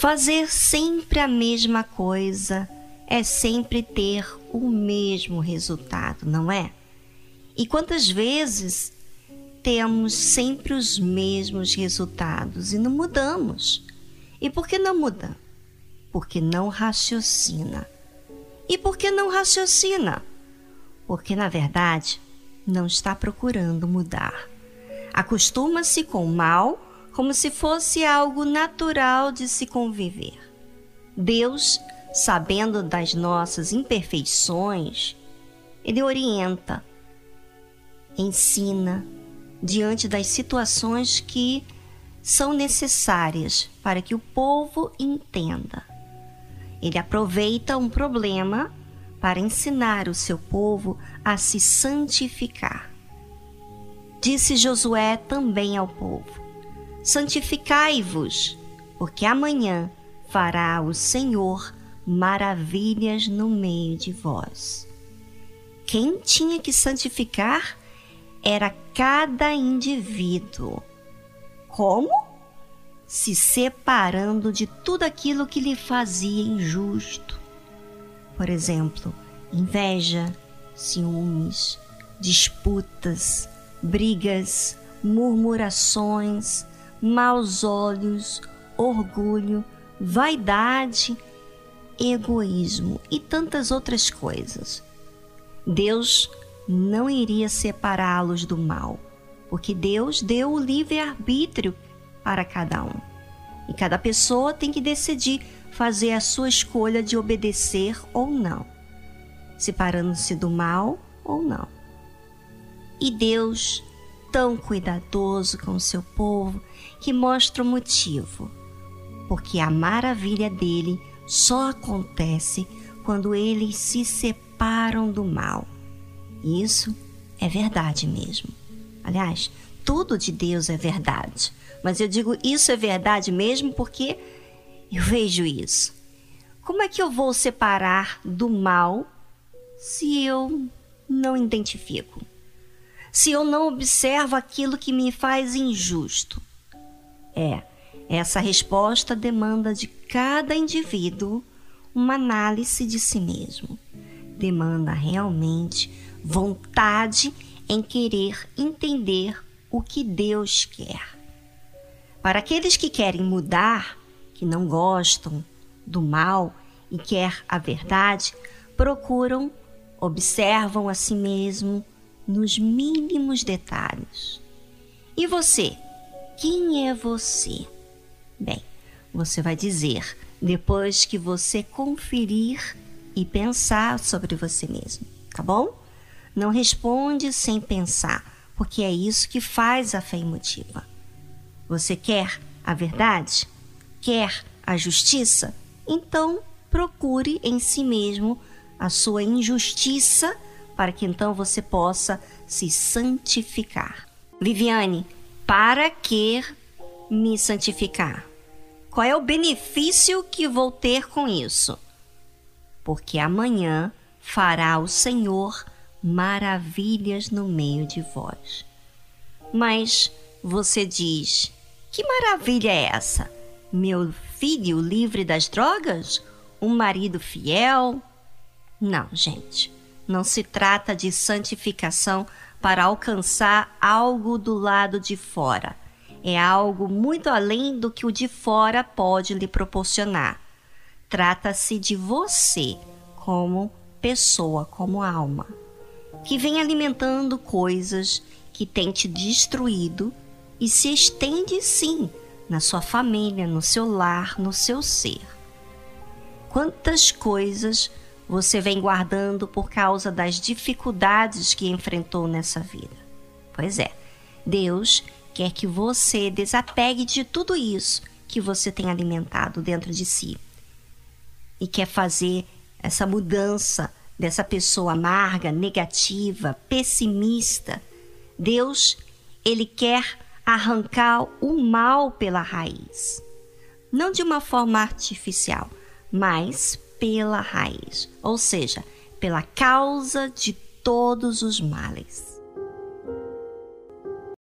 Fazer sempre a mesma coisa é sempre ter o mesmo resultado, não é? E quantas vezes temos sempre os mesmos resultados e não mudamos? E por que não muda? Porque não raciocina. E por que não raciocina? Porque, na verdade, não está procurando mudar. Acostuma-se com o mal como se fosse algo natural de se conviver. Deus, sabendo das nossas imperfeições, Ele orienta, ensina diante das situações que são necessárias para que o povo entenda. Ele aproveita um problema para ensinar o seu povo a se santificar. Disse Josué também ao povo: Santificai-vos, porque amanhã fará o Senhor maravilhas no meio de vós. Quem tinha que santificar era cada indivíduo. Como? Se separando de tudo aquilo que lhe fazia injusto. Por exemplo, inveja, ciúmes, disputas, brigas, murmurações, maus olhos, orgulho, vaidade, egoísmo e tantas outras coisas. Deus não iria separá-los do mal, porque Deus deu o livre-arbítrio para cada um. E cada pessoa tem que decidir fazer a sua escolha de obedecer ou não, separando-se do mal ou não. E Deus tão cuidadoso com o seu povo que mostra o motivo, porque a maravilha dele só acontece quando eles se separam do mal. Isso é verdade mesmo. Aliás, tudo de Deus é verdade. Mas eu digo isso é verdade mesmo porque eu vejo isso. Como é que eu vou separar do mal se eu não identifico? Se eu não observo aquilo que me faz injusto? É, essa resposta demanda de cada indivíduo uma análise de si mesmo. Demanda realmente vontade em querer entender o que Deus quer. Para aqueles que querem mudar, que não gostam do mal e quer a verdade, procuram, observam a si mesmo, nos mínimos detalhes. E você? Quem é você? Bem, você vai dizer depois que você conferir e pensar sobre você mesmo, tá bom? Não responde sem pensar, porque é isso que faz a fé emotiva. Você quer a verdade? Quer a justiça? Então procure em si mesmo a sua injustiça para que então você possa se santificar. Viviane, para que me santificar? Qual é o benefício que vou ter com isso? Porque amanhã fará o Senhor maravilhas no meio de vós. Mas você diz: que maravilha é essa? Meu filho livre das drogas? Um marido fiel? Não, gente. Não se trata de santificação para alcançar algo do lado de fora. É algo muito além do que o de fora pode lhe proporcionar. Trata-se de você como pessoa, como alma, que vem alimentando coisas que tem te destruído e se estende sim na sua família, no seu lar, no seu ser. Quantas coisas você vem guardando por causa das dificuldades que enfrentou nessa vida. Pois é, Deus quer que você desapegue de tudo isso que você tem alimentado dentro de si e quer fazer essa mudança dessa pessoa amarga, negativa, pessimista. Deus, ele quer arrancar o mal pela raiz. Não de uma forma artificial, mas pela raiz, ou seja, pela causa de todos os males.